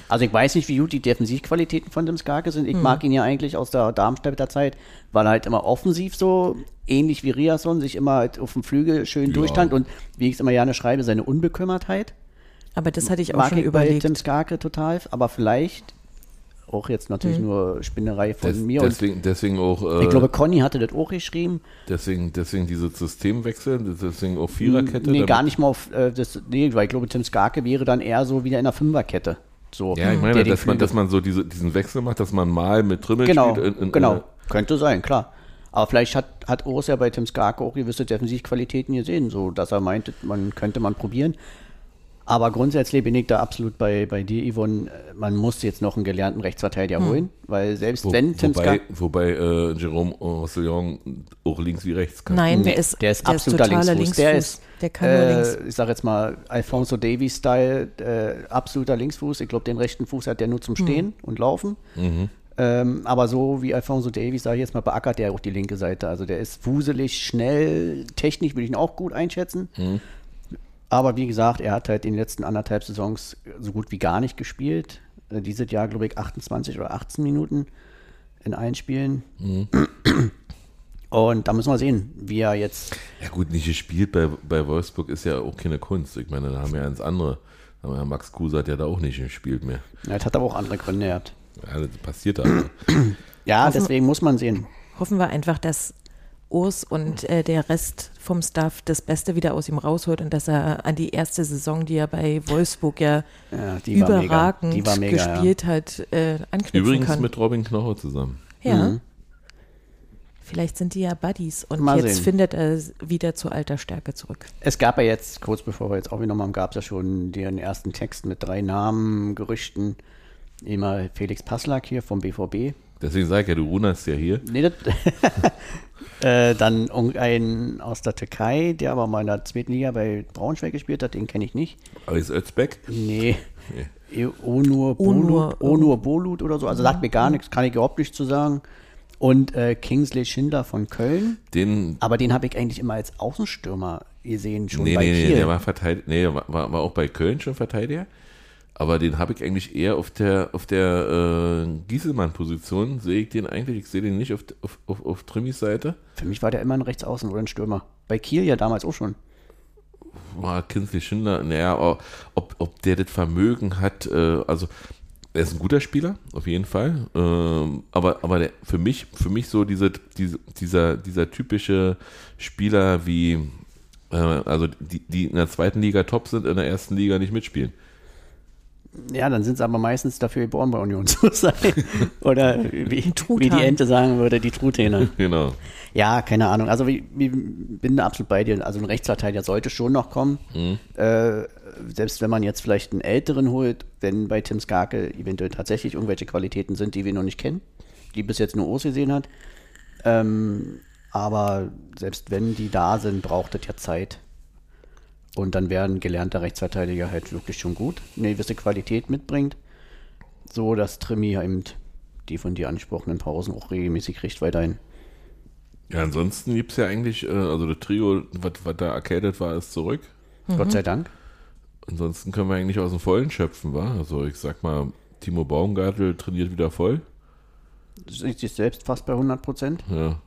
C: Also ich weiß nicht, wie gut die Defensivqualitäten von Tim Skarke sind. Ich mag ihn ja eigentlich aus der Darmstädter Zeit, weil er halt immer offensiv so, ähnlich wie Riasson, sich immer halt auf dem Flügel schön
E: Ja.
C: durchstand und wie ich es immer gerne schreibe, seine Unbekümmertheit.
D: Aber das hatte ich auch
C: mag
D: schon
C: ich bei
D: überlegt.
C: Tim Skarke total, aber vielleicht auch jetzt natürlich nur Spinnerei von
E: Des,
C: mir. Und
E: deswegen, deswegen auch, äh,
C: ich glaube, Conny hatte das auch geschrieben.
E: deswegen, deswegen diese Systemwechsel, deswegen auch Viererkette.
C: Nee,
E: damit-
C: gar nicht mal auf äh, das, nee, weil ich glaube, Tim Skarke wäre dann eher so wieder in der Fünferkette. So,
E: Ja, ich meine,
C: der den
E: dass man, dass man so diese, diesen Wechsel macht, dass man mal mit Trimmel
C: genau,
E: spielt. in- in-
C: genau,
E: äh,
C: könnte sein, klar. Aber vielleicht hat, hat Urs ja bei Tim Skarke auch gewisse Defensivqualitäten gesehen, so dass er meinte, man könnte man probieren. Aber grundsätzlich bin ich da absolut bei, bei dir, Yvonne. Man muss jetzt noch einen gelernten Rechtsverteidiger holen, weil selbst
E: Wo,
C: wenn Tim
E: wobei, wobei äh, Jerome Roussillon auch links wie rechts kann.
D: Nein, der
C: Nee,
D: ist,
C: der ist absoluter
D: totaler
C: Linksfuß. Der ist,
D: der kann nur
C: äh,
D: links.
C: ich sag jetzt mal, Alfonso Davies-Style, äh, absoluter Linksfuß. Ich glaube, den rechten Fuß hat der nur zum Stehen und Laufen. Ähm, aber so wie Alfonso Davies, sage ich jetzt mal, beackert der auch die linke Seite. Also der ist wuselig, schnell, technisch würde ich ihn auch gut einschätzen. Aber wie gesagt, er hat halt in den letzten anderthalb Saisons so gut wie gar nicht gespielt. Äh, dieses Jahr, glaube ich, 28 oder 18 Minuten in allen Spielen. Und da müssen wir sehen, wie er jetzt
E: Ja gut, nicht gespielt bei, bei Wolfsburg ist ja auch keine Kunst. Ich meine, da haben wir ja ins andere. Wir ja Max Kruse hat ja da auch nicht gespielt mehr.
C: Ja, das hat aber auch andere Gründe gehabt.
E: Ja, das passiert da. aber.
C: Ja,
D: Hoffen-
C: deswegen muss man sehen.
D: Hoffen wir einfach, dass Urs und äh, der Rest vom Staff das Beste wieder aus ihm rausholt und dass er an die erste Saison, die er bei Wolfsburg ja,
C: Ja, die war mega.
D: überragend
C: Die war mega, ja.
D: gespielt hat, äh, anknüpfen
E: Übrigens
D: kann.
E: mit Robin Knoche zusammen.
D: ja. Vielleicht sind die ja Buddies und
C: Mal
D: jetzt
C: sehen.
D: findet er wieder zu alter Stärke zurück.
C: Es gab ja jetzt, kurz bevor wir jetzt aufgenommen haben, gab es ja schon den ersten Text mit drei Namen, Gerüchten. Immer Felix Passlack hier vom BVB.
E: Deswegen sage ich ja, du runerst ja hier.
C: Nee, das äh, dann ein aus der Türkei, der aber mal in der zweiten Liga bei Braunschweig gespielt hat, den kenne ich nicht.
E: Aber ist Özbeck?
C: Nee. E- Onur Bolut, Onur Bolut oder so. Also sagt mir gar nichts, kann ich überhaupt nicht zu sagen. Und äh, Kingsley Schindler von Köln.
E: Den.
C: Aber den habe ich eigentlich immer als Außenstürmer gesehen, schon
E: Nee,
C: bei
E: nee, nee,
C: Kiel.
E: der war Verteidiger. Nee, war, war war auch bei Köln schon Verteidiger. Aber den habe ich eigentlich eher auf der auf der äh, Gieselmann-Position. Sehe ich den eigentlich. Ich sehe den nicht auf, auf, auf, auf Trimmis Seite.
C: Für mich war der immer ein Rechtsaußen oder ein Stürmer. Bei Kiel ja damals auch schon.
E: war Kinsley Schindler, naja, ob, ob der das Vermögen hat, äh, also er ist ein guter Spieler, auf jeden Fall. Ähm, aber aber der, für mich, für mich so diese, diese, dieser, dieser typische Spieler wie, äh, also die, die in der zweiten Liga top sind, in der ersten Liga nicht mitspielen.
C: Ja, dann sind sie aber meistens dafür geboren, bei Union zu sein. Oder wie, wie die Ente sagen würde, die Truthähne.
E: Genau.
C: Ja, keine Ahnung. Also ich, ich bin da absolut bei dir. Also ein Rechtsverteidiger sollte schon noch kommen.
E: Mhm.
C: Äh, selbst wenn man jetzt vielleicht einen älteren holt, wenn bei Tim Skarke eventuell tatsächlich irgendwelche Qualitäten sind, die wir noch nicht kennen, die bis jetzt nur Urs gesehen hat. Ähm, aber selbst wenn die da sind, braucht es ja Zeit. Und dann wäre ein gelernter Rechtsverteidiger halt wirklich schon gut, eine gewisse Qualität mitbringt, so dass Trimi eben die von dir angesprochenen Pausen auch regelmäßig kriegt weiterhin.
E: Ja, ansonsten gibt es ja eigentlich, äh, also das Trio, was was da erkältet war, ist zurück.
C: Gott sei Dank.
E: Ansonsten können wir eigentlich aus dem Vollen schöpfen, wa? Also ich sag mal, Timo Baumgartel trainiert wieder voll.
C: Sieht sich selbst fast bei 100 Prozent.
E: Ja.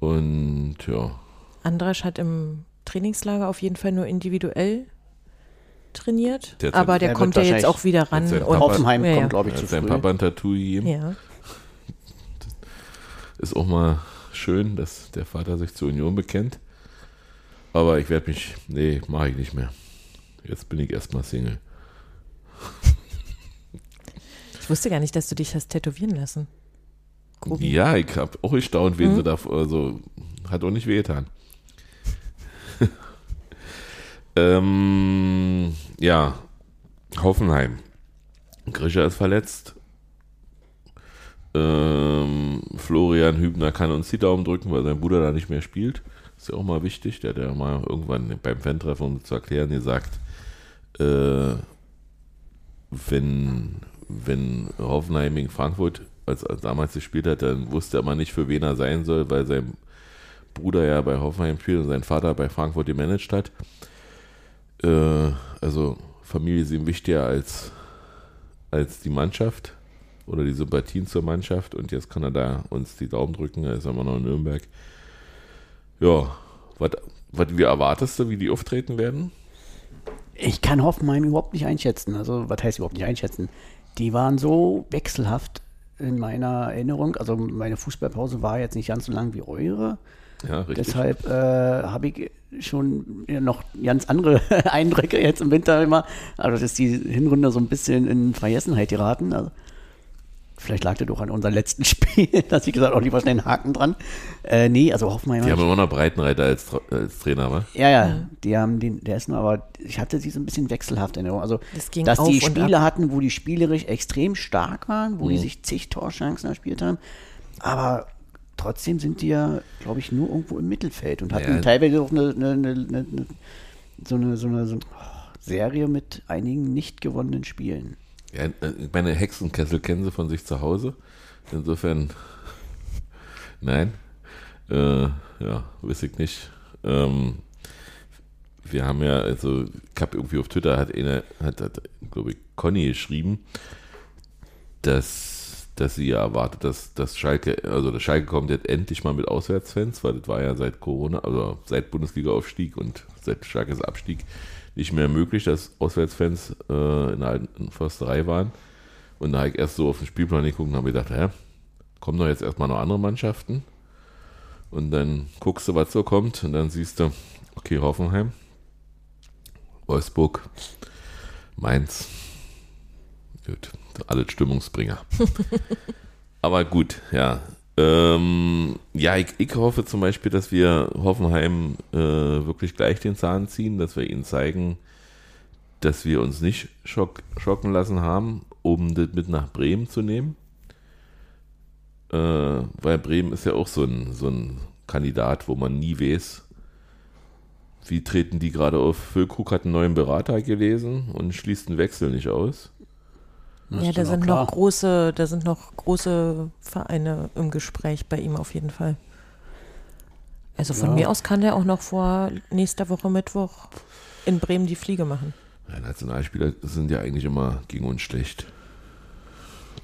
E: Und ja,
D: Andrasch hat im Trainingslager auf jeden Fall nur individuell trainiert,
E: Der
D: aber der
C: der
D: kommt ja jetzt auch wieder ran. Und,
E: Papa-
C: Hoffenheim
D: ja,
C: kommt, glaube ich, zu
E: sein
C: früh.
E: Papa ein Tattoo gegeben.
D: Ja.
E: Ist auch mal schön, dass der Vater sich zur Union bekennt. Aber ich werde mich, nee, mache ich nicht mehr. Jetzt bin ich erstmal Single.
D: Ich wusste gar nicht, dass du dich hast tätowieren lassen. Grubi.
E: Ja, ich habe auch gestaunt,
D: Mhm.
E: wen sie da, also hat auch nicht wehgetan. Ähm, ja, Hoffenheim. Grischer ist verletzt. Ähm, Florian Hübner kann uns die Daumen drücken, weil sein Bruder da nicht mehr spielt. Ist ja auch mal wichtig. Der hat ja mal irgendwann beim Fan-Treffen, um zu erklären, gesagt, äh, wenn, wenn Hoffenheim gegen Frankfurt als, als damals gespielt hat, dann wusste er mal nicht, für wen er sein soll, weil sein Bruder ja bei Hoffenheim spielt und sein Vater bei Frankfurt gemanagt hat. Äh, also Familie ist ihm wichtiger als, als die Mannschaft oder die Sympathien zur Mannschaft und jetzt kann er da uns die Daumen drücken, er ist immer noch in Nürnberg. Ja, was wie erwartest du, wie die auftreten werden?
C: Ich kann Hoffenheim überhaupt nicht einschätzen. Also, was heißt überhaupt nicht einschätzen? Die waren so wechselhaft in meiner Erinnerung. Also, meine Fußballpause war jetzt nicht ganz so lang wie eure.
E: Ja, richtig.
C: Deshalb äh, habe ich schon noch ganz andere Eindrücke jetzt im Winter immer. Also, dass die Hinrunde so ein bisschen in Vergessenheit geraten. Also, vielleicht lag das doch an unserem letzten Spiel, dass ich gesagt habe, oh, lieber schnell einen Haken dran. Äh, nee, also Hoffenheim.
E: die
C: hab
E: haben
C: ich-
E: immer noch Breitenreiter als, als Trainer, wa?
C: ja, ja, die haben den, der ist nur, aber ich hatte sie so ein bisschen wechselhaft in Erinnerung. Also,
D: Das ging
C: dass die Spiele hatten, wo die spielerisch extrem stark waren, wo
E: Mhm.
C: die sich zig Torchancen erspielt haben, aber trotzdem sind die ja, glaube ich, nur irgendwo im Mittelfeld und hatten
E: Ja.
C: teilweise auch eine, eine, eine, so eine, so eine, so eine Serie mit einigen nicht gewonnenen Spielen.
E: Ja, äh, meine Hexenkessel kennen sie von sich zu Hause. Insofern, nein. Äh, ja, weiß ich nicht. Ähm, wir haben ja, also, ich habe irgendwie auf Twitter, hat eine, hat, hat glaube ich, Conny geschrieben, dass, dass sie ja erwartet, dass, dass Schalke, also der Schalke kommt jetzt endlich mal mit Auswärtsfans, weil das war ja seit Corona, also seit Bundesliga-Aufstieg und seit Schalkes Abstieg nicht mehr möglich, dass Auswärtsfans äh, in der alten Försterei waren. Und da habe ich erst so auf den Spielplan geguckt und habe gedacht, hä, kommen doch jetzt erstmal noch andere Mannschaften. Und dann guckst du, was so kommt und dann siehst du, okay, Hoffenheim, Wolfsburg, Mainz. Gut, alles Stimmungsbringer. Aber gut, ja. Ähm, ja, ich, ich hoffe zum Beispiel, dass wir Hoffenheim äh, wirklich gleich den Zahn ziehen, dass wir ihnen zeigen, dass wir uns nicht schock, schocken lassen haben, um das mit nach Bremen zu nehmen. Äh, weil Bremen ist ja auch so ein, so ein Kandidat, wo man nie weiß, wie treten die gerade auf. Füllkrug hat einen neuen Berater gelesen und schließt einen Wechsel nicht aus.
C: Das
D: Ja, da
C: auch
D: sind
C: klar.
D: noch große, da sind noch große Vereine im Gespräch bei ihm auf jeden Fall. Also von
C: Ja.
D: mir aus kann der auch noch vor nächster Woche Mittwoch in Bremen die Fliege machen.
E: Ja, Nationalspieler sind ja eigentlich immer gegen uns schlecht.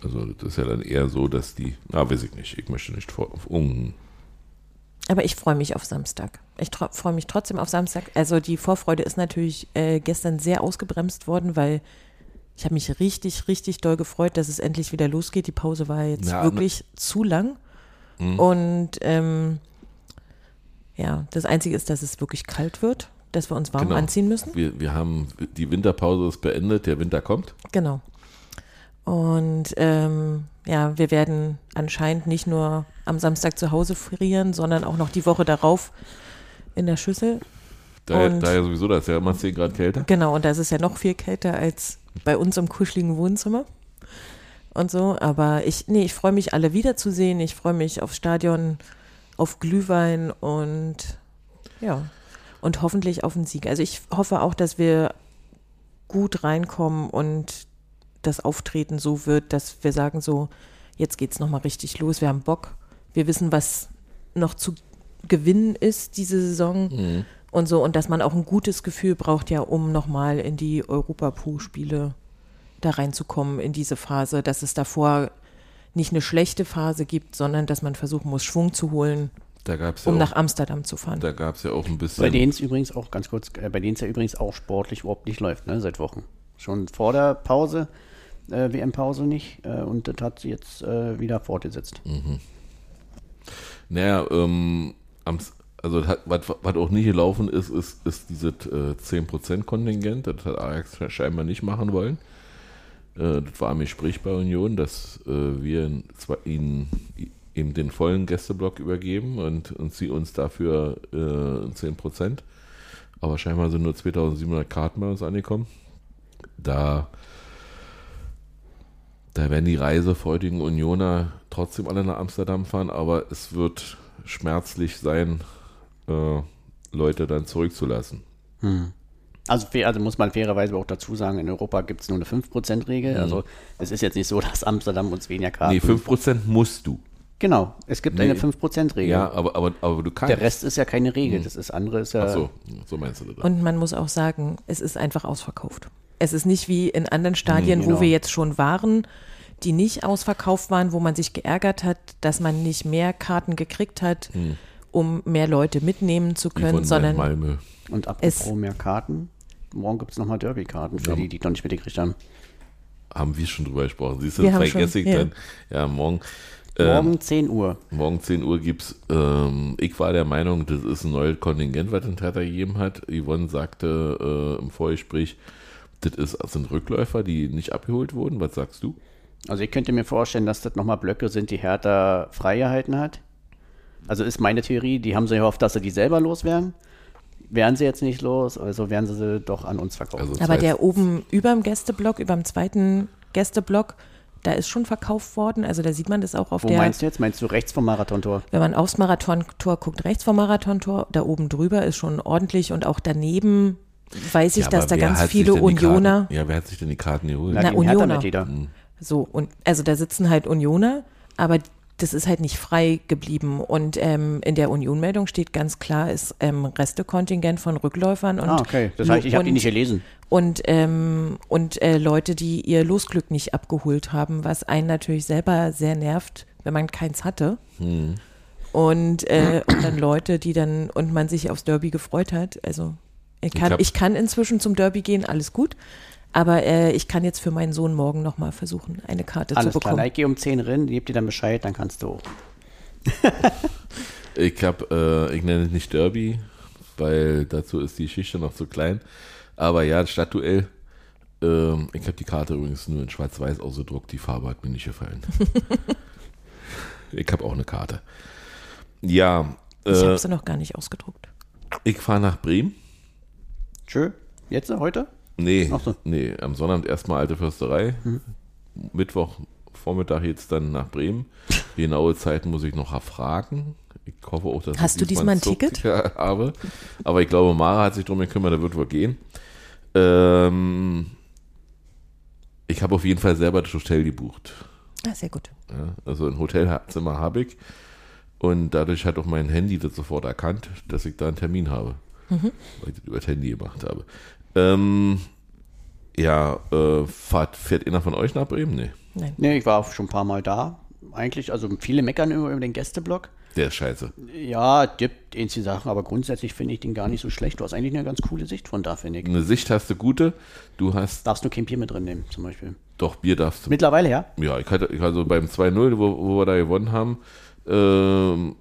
E: Also das ist ja dann eher so, dass die, na weiß ich nicht, ich möchte nicht vor, um,
D: Aber ich freue mich auf Samstag. Ich freue mich trotzdem auf Samstag. Also die Vorfreude ist natürlich äh, gestern sehr ausgebremst worden, weil ich habe mich richtig, richtig doll gefreut, dass es endlich wieder losgeht. Die Pause war jetzt
E: Ja,
D: wirklich zu lang.
E: Mhm.
D: Und ähm, ja, das Einzige ist, dass es wirklich kalt wird, dass wir uns warm
E: Genau.
D: anziehen müssen.
E: wir, wir haben, die Winterpause ist beendet, der Winter kommt.
D: Genau. Und ähm, ja, wir werden anscheinend nicht nur am Samstag zu Hause frieren, sondern auch noch die Woche darauf in der Schüssel.
E: Da,
D: Und-
E: da ja sowieso, da ist ja immer 10 Grad kälter.
D: Genau, und da ist es ja noch viel kälter als bei uns im kuscheligen Wohnzimmer. Und so, aber ich, nee, ich freue mich, alle wiederzusehen. Ich freue mich aufs Stadion, auf Glühwein und ja, und hoffentlich auf den Sieg. Also ich hoffe auch, dass wir gut reinkommen und das Auftreten so wird, dass wir sagen so, jetzt geht's nochmal richtig los, wir haben Bock, wir wissen, was noch zu gewinnen ist, diese Saison.
E: Mhm.
D: Und so, und dass man auch ein gutes Gefühl braucht, ja, um nochmal in die Europapool-Spiele da reinzukommen, in diese Phase, dass es davor nicht eine schlechte Phase gibt, sondern dass man versuchen muss, Schwung zu holen,
E: Da gab es ja,
D: um
E: auch-
D: nach Amsterdam zu fahren.
E: da gab's ja auch ein bisschen.
C: Bei denen es übrigens auch, ganz kurz, äh, bei denen es ja übrigens auch sportlich überhaupt nicht läuft, ne, seit Wochen. Schon vor der Pause, äh, WM-Pause nicht, äh, und das hat sie jetzt äh, wieder fortgesetzt.
E: Naja, ähm, am, also was, auch nicht gelaufen ist, ist, ist dieses äh, 10% Kontingent. Das hat Ajax scheinbar nicht machen wollen. Äh, das war im Gespräch bei Union, dass äh, wir zwar ihnen eben den vollen Gästeblock übergeben und, und sie uns dafür äh, 10%. Aber scheinbar sind nur 2700 Karten bei uns angekommen. Da, da werden die reisefreudigen Unioner trotzdem alle nach Amsterdam fahren, aber es wird schmerzlich sein, äh, Leute dann zurückzulassen.
C: Also, fair- also muss man fairerweise auch dazu sagen, in Europa gibt es nur eine 5%-Regel. Also es ist jetzt nicht so, dass Amsterdam uns weniger Karten.
E: Nee, 5% musst du.
C: Genau, es gibt
E: Nee.
C: eine 5%-Regel.
E: Ja, aber, aber, aber du kannst.
C: Der Rest ist ja keine Regel, das ist andere ist ja.
E: Ach so, so meinst du das.
D: Und man muss auch sagen, es ist einfach ausverkauft. Es ist nicht wie in anderen Stadien,
C: Mhm, genau.
D: wo wir jetzt schon waren, die nicht ausverkauft waren, wo man sich geärgert hat, dass man nicht mehr Karten gekriegt hat, um mehr Leute mitnehmen zu können,
E: von
D: sondern
E: Malmö.
C: Und apropos
D: Es-
C: mehr Karten, morgen gibt es nochmal Derby-Karten für
E: Ja.
C: die, die noch nicht mitgekriegt haben.
E: Haben wir schon drüber gesprochen. Siehst du,
D: Wir
E: das
D: haben
E: vergesse ich
D: schon, ja.
E: dann. Ja, morgen. Ähm,
C: Morgen 10 Uhr.
E: Morgen 10 Uhr gibt's. Ähm, ich war der Meinung, das ist ein neues Kontingent, was den Hertha gegeben hat. Yvonne sagte äh, im Vorgespräch, das ist, das sind Rückläufer, die nicht abgeholt wurden. Was sagst du?
C: Also ich könnte mir vorstellen, dass das nochmal Blöcke sind, die Hertha freigehalten hat. Also ist meine Theorie, die haben sie gehofft, dass sie die selber loswerden. Wären sie jetzt nicht los, also werden sie sie doch an uns verkaufen.
E: Also-
D: aber der oben über dem Gästeblock, über dem zweiten Gästeblock, da ist schon verkauft worden. Also da sieht man das auch auf
C: Wo
D: der,
C: meinst du jetzt? Meinst du rechts vom Marathontor?
D: wenn man aufs Marathontor guckt, rechts vom Marathontor, da oben drüber ist schon ordentlich und auch daneben weiß ich,
E: Ja,
D: dass da ganz
E: hat
D: viele Unioner,
E: Karten, ja, wer hat sich denn die Karten geholt?
C: Na,
D: Na, Unioner.
C: Hertha-Mitglieder.
D: so und also da sitzen halt Unioner, aber das ist halt nicht frei geblieben und ähm, in der Union-Meldung steht ganz klar, ist ähm, Restekontingent von Rückläufern und
C: Ah, okay. Das heißt, ich habe die nicht gelesen.
D: und, ähm, und äh, Leute, die ihr Losglück nicht abgeholt haben, was einen natürlich selber sehr nervt, wenn man keins hatte. Und, äh, und dann Leute, die dann, und man sich aufs Derby gefreut hat. Also ich kann,
E: hab-
D: ich kann inzwischen zum Derby gehen, alles gut. Aber äh, ich kann jetzt für meinen Sohn morgen nochmal versuchen, eine Karte
C: Alles
D: zu
C: klar,
D: bekommen.
C: ich gehe um 10 rein, gib dir dann Bescheid, dann kannst du auch.
E: Ich habe, äh, ich nenne es nicht Derby, weil dazu ist die Geschichte noch zu klein. Aber ja, Stadtduell. Ähm, ich habe die Karte übrigens nur in Schwarz-Weiß ausgedruckt. Die Farbe hat mir nicht gefallen. ich habe auch eine Karte. Ja,
D: Ich
E: äh,
D: habe sie noch gar nicht ausgedruckt.
E: ich fahre nach Bremen.
C: Tschö. Jetzt, heute?
E: Nee,
C: so.
E: nee, am Sonnabend erstmal Alte Försterei. Mittwoch Vormittag jetzt dann nach Bremen. Die genaue Zeit muss ich noch erfragen. Ich hoffe auch, dass
D: Hast
E: ich
D: du diesmal ein Ticket?
E: habe. Aber ich glaube, Mara hat sich drum gekümmert, da wird wohl gehen. Ähm, ich habe auf jeden Fall selber das Hotel gebucht.
D: Ah, sehr gut.
E: Ja, also ein Hotelzimmer habe ich. Und dadurch hat auch mein Handy das sofort erkannt, dass ich da einen Termin habe. Weil ich das über das Handy gemacht habe. Ähm, ja, äh, fahrt, fährt einer von euch nach Bremen? Nee.
D: Nein.
C: Nee, ich war auch schon ein paar Mal da. Eigentlich, also viele meckern über, über den Gästeblock.
E: Der ist scheiße.
C: Ja, gibt ähnliche Sachen, aber grundsätzlich finde ich den gar nicht so schlecht. Du hast eigentlich eine ganz coole Sicht von da, finde ich.
E: Eine Sicht hast du gute. Du hast
C: Darfst nur kein Bier mit drin nehmen, zum Beispiel.
E: doch Bier darfst du.
C: Mittlerweile, ja?
E: Ja, ich hatte, also beim 2-0, wo, wo wir da gewonnen haben, ähm,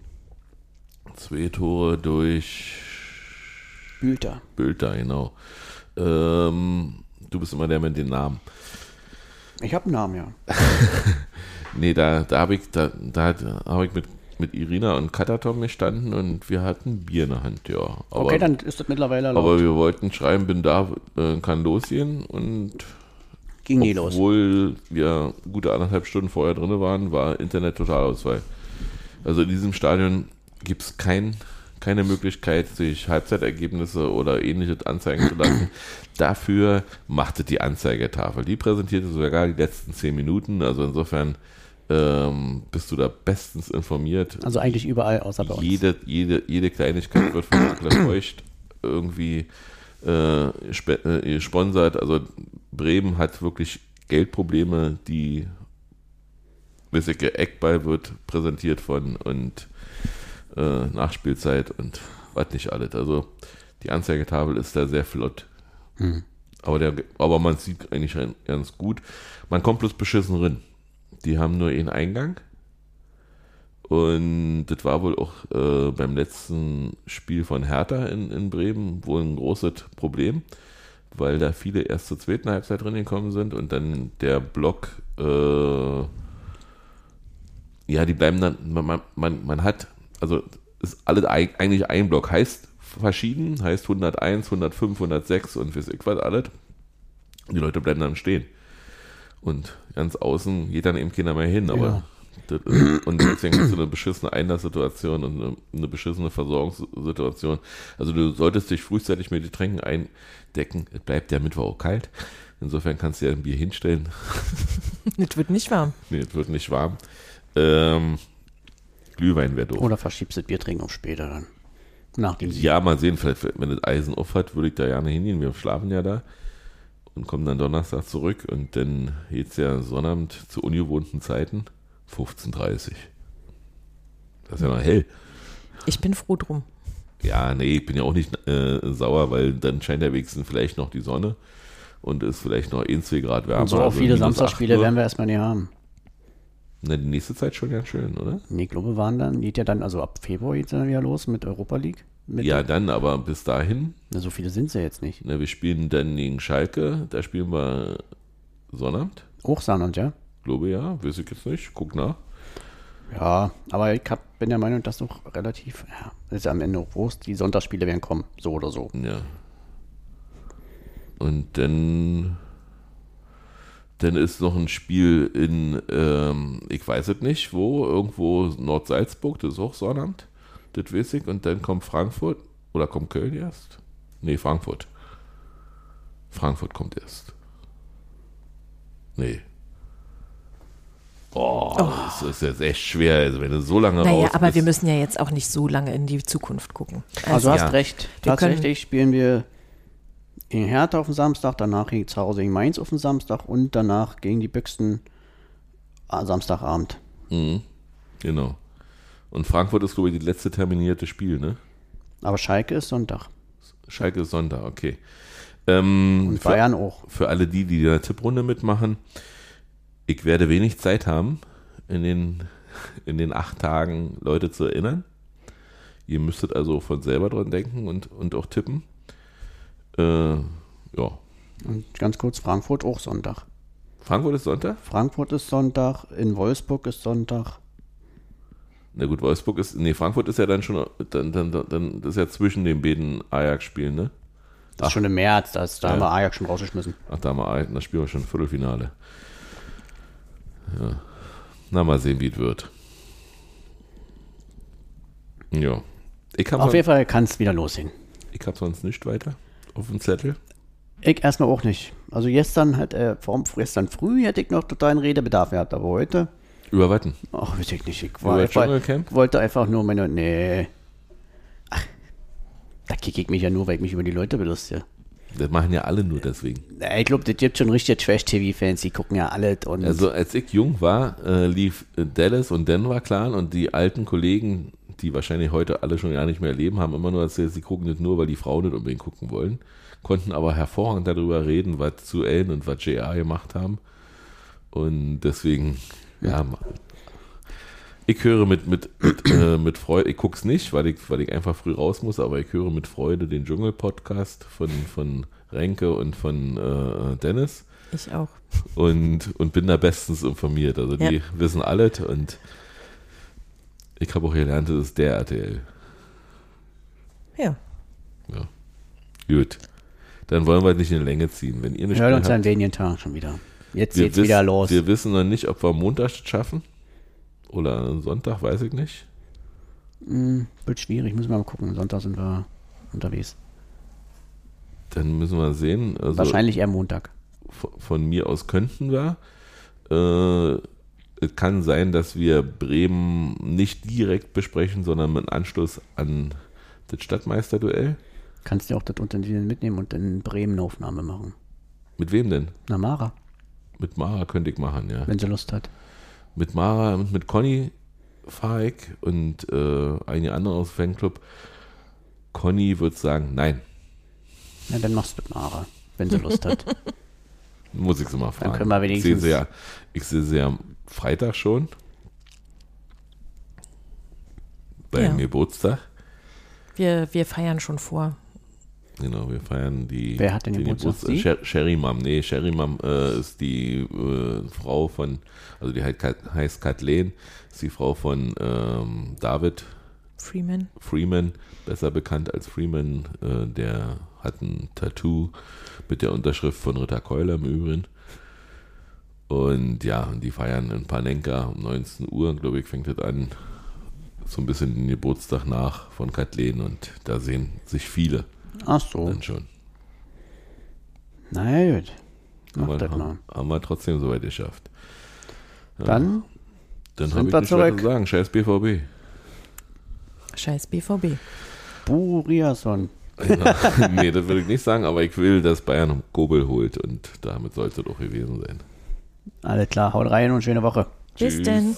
E: zwei Tore durch
C: Bülter.
E: Bülter, genau. Ähm, du bist immer der mit den Namen.
C: Ich habe einen Namen, ja.
E: Nee, da, da habe ich, da, da hab ich mit, mit Irina und Katatom gestanden und wir hatten Bier in der Hand, ja. Aber,
C: Okay, dann ist das mittlerweile
E: aber
C: laut.
E: wir wollten schreiben, bin da, äh, kann losgehen und
C: Ging nie los.
E: obwohl wir gute anderthalb Stunden vorher drin waren, war Internet Totalausfall. Also in diesem Stadion gibt es kein, keine Möglichkeit, sich Halbzeitergebnisse oder ähnliches anzeigen zu lassen. Dafür machte die Anzeigetafel. Die präsentierte sogar die letzten zehn Minuten. Also insofern ähm, bist du da bestens informiert.
C: Also eigentlich überall außer bei uns.
E: Jede, jede, jede Kleinigkeit wird von Feucht irgendwie äh, äh, gesponsert. Also Bremen hat wirklich Geldprobleme, die Wissige Eckball wird präsentiert von und äh, Nachspielzeit und was nicht alles. Also die Anzeigetafel ist da sehr flott. Aber, der, aber man sieht eigentlich ganz gut. Man kommt bloß beschissen rein. Die haben nur einen Eingang. Und das war wohl auch äh, beim letzten Spiel von Hertha in, in Bremen wohl ein großes Problem, weil da viele erst zur zweiten Halbzeit drin gekommen sind und dann der Block, äh, ja, die bleiben dann, man, man, man hat, also ist alles eig- eigentlich ein Block, heißt verschieden, heißt 101, 105, 106 und ich was alles. Die Leute bleiben dann stehen. Und ganz außen geht dann eben keiner mehr hin, aber
C: Ja.
E: das ist, und deswegen hast du eine beschissene Einlasssituation und eine, eine beschissene Versorgungssituation. Also du solltest dich frühzeitig mit Getränken eindecken. Es bleibt ja Mittwoch auch kalt. Insofern kannst du ja ein Bier hinstellen.
D: Das wird nicht warm.
E: Nee, es wird nicht warm. Ähm, Glühwein wäre doof.
C: Oder verschiebst das Bier trinken auf später dann. Nach dem Sieg.
E: Ja, mal sehen, vielleicht, wenn das Eisen auf hat, würde ich da gerne hingehen. Wir schlafen ja da und kommen dann Donnerstag zurück und dann geht's ja Sonnabend zu ungewohnten Zeiten, 15.30 Das ist ja noch hell.
D: Ich bin froh drum.
E: Ja, nee, ich bin ja auch nicht äh, sauer, weil dann scheint ja wenigstens vielleicht noch die Sonne und ist vielleicht noch 1, 2 Grad wärmer.
C: Und so auch
E: also
C: viele Samstagspiele
E: 8 Uhr.
C: werden wir erstmal nicht haben.
E: Na, die nächste Zeit schon ganz schön, oder?
C: Nee, ich glaube, waren dann, geht ja dann, also ab Februar geht es dann wieder los mit Europa League. Mit
E: Ja, dann, aber bis dahin,
C: Na, so viele sind es ja jetzt nicht.
E: na, wir spielen dann gegen Schalke, da spielen wir Sonnabend,
C: Hochsaarland, ja?
E: glaube ja, weiß ich jetzt nicht, guck nach.
C: Ja, aber ich hab, bin der Meinung, dass doch relativ, ja, ist ja am Ende auch Wurst, die Sonntagsspiele werden kommen, so oder so.
E: Ja. Und dann, dann ist noch ein Spiel in, ähm, ich weiß es nicht, wo, irgendwo Nordsalzburg, das ist auch Sonnabend, das weiß ich. Und dann kommt Frankfurt, oder kommt Köln erst? Nee, Frankfurt. Frankfurt kommt erst. Nee. Oh, das ist jetzt echt schwer, also wenn du so lange
D: Naja,
E: raus
D: aber
E: bist.
D: wir müssen ja jetzt auch nicht so lange in die Zukunft gucken.
C: Also, du hast
E: ja.
C: recht.
D: Wir können-
C: Tatsächlich spielen wir in Hertha auf dem Samstag, danach gegen zu Hause gegen Mainz auf dem Samstag und danach gegen die Büchsen ah, Samstagabend.
E: Mhm. Genau. Und Frankfurt ist, glaube ich, das letzte terminierte Spiel, ne?
C: Aber Schalke ist Sonntag.
E: Schalke ist Sonntag, okay. Ähm,
C: Und
E: für,
C: Bayern auch.
E: für alle die, die in der Tipprunde mitmachen, ich werde wenig Zeit haben, in den, in den acht Tagen Leute zu erinnern. Ihr müsstet also von selber dran denken und, und auch tippen. Äh, ja.
C: Und ganz kurz, Frankfurt auch Sonntag.
E: Frankfurt ist Sonntag?
C: Frankfurt ist Sonntag, in Wolfsburg ist Sonntag.
E: Na gut, Wolfsburg ist, nee, Frankfurt ist ja dann schon, dann, dann, dann, das ist ja zwischen den beiden Ajax-Spielen, ne?
C: Das ist schon im März, das, da
E: Ja.
C: haben wir Ajax schon rausgeschmissen.
E: Ach, da haben wir ein, das spielen wir schon Viertelfinale. Ja. Na, mal sehen, wie es wird. Ja. Ich habe
C: Auf jeden Fall kann es wieder losgehen.
E: ich hab sonst nicht weiter auf dem Zettel.
C: Ich erstmal auch nicht. Also gestern hat äh, vor, gestern früh hätte ich noch totalen Redebedarf gehabt, aber heute,
E: Über Wetten.
C: ach, weiß ich nicht. Ich war einfach, wollte einfach nur meine, nee. Ach, da kicke ich mich ja nur, weil ich mich über die Leute belustige.
E: Das machen ja alle nur deswegen.
C: Ich glaube, das gibt schon richtige Trash-TV-Fans, die gucken ja alles und
E: Also als ich jung war, äh, lief äh, Dallas und Denver Clan und die alten Kollegen, die wahrscheinlich heute alle schon gar nicht mehr leben, haben immer nur erzählt, sie gucken nicht nur, weil die Frauen nicht unbedingt gucken wollen, konnten aber hervorragend darüber reden, was zu Ellen und was JR gemacht haben. Und deswegen, ja, ma- ich höre mit, mit, mit, äh, mit Freude, ich gucke es nicht, weil ich, weil ich einfach früh raus muss, aber ich höre mit Freude den Dschungel-Podcast von, von Renke und von äh, Dennis
D: Ich auch.
E: und, und bin da bestens informiert. Also die
D: Ja.
E: wissen alles und ich habe auch gelernt, das ist der RTL.
D: Ja.
E: Ja. Gut. Dann wollen wir nicht in die Länge ziehen. Wenn ihr
C: wir
E: nicht
C: hören
E: mehr
C: uns
E: habt,
C: an wenigen Tagen schon wieder. Jetzt geht's wieder los.
E: Wir wissen noch nicht, ob wir Montag schaffen oder Sonntag, weiß ich nicht.
C: Hm, wird schwierig, müssen wir mal gucken. Sonntag sind wir unterwegs.
E: Dann müssen wir sehen. Also
C: Wahrscheinlich eher Montag.
E: von, von mir aus könnten wir. Äh, es kann sein, dass wir Bremen nicht direkt besprechen, sondern mit Anschluss an das Stadtmeisterduell.
C: Kannst du auch das Utensilien mitnehmen und in Bremen eine Aufnahme machen.
E: Mit wem denn?
C: Na, Mara,
E: Mit Mara könnte ich machen, ja.
C: wenn sie Lust hat.
E: Mit Mara und mit Conny fahre ich und äh, einige andere aus dem Fanclub. Conny wird sagen, nein,
C: Na, dann machst du mit Mara, wenn sie Lust hat.
E: muss ich sie mal fragen.
C: können wir
E: ich sehe
C: wenigstens-
E: sie ja, ich sehe sie ja am Freitag schon. Beim
D: Ja.
E: Geburtstag.
D: Wir, wir feiern schon vor.
E: Genau, wir feiern die.
C: Wer hat denn Geburtstag? Sie?
E: Sher- Sherry Mom. Nee, Sherry Mom äh, ist die äh, Frau von, also die heißt, heißt Kathleen, ist die Frau von ähm, David
D: Freeman.
E: Freeman, besser bekannt als Freeman. Äh, der hat ein Tattoo mit der Unterschrift von Ritter Keuler im Übrigen. Und ja, und die feiern in Panenka um 19 Uhr, glaube ich, fängt das an. So ein bisschen den Geburtstag nach von Kathleen und da sehen sich viele
C: Ach so.
E: dann schon.
C: Na ja, gut. Mach
E: Aber
C: das mal.
E: haben, haben wir trotzdem soweit geschafft.
C: Dann
E: Dann
C: Sind
E: habe ich
C: wir
E: nichts zu sagen. Scheiß BVB.
D: Scheiß BVB.
C: Buriason.
E: Ja. nee, das will ich nicht sagen, aber ich will, dass Bayern einen Kobel holt und damit sollte es auch gewesen sein.
C: Alles klar, haut rein und schöne Woche.
D: Bis
E: Tschüss.
D: denn.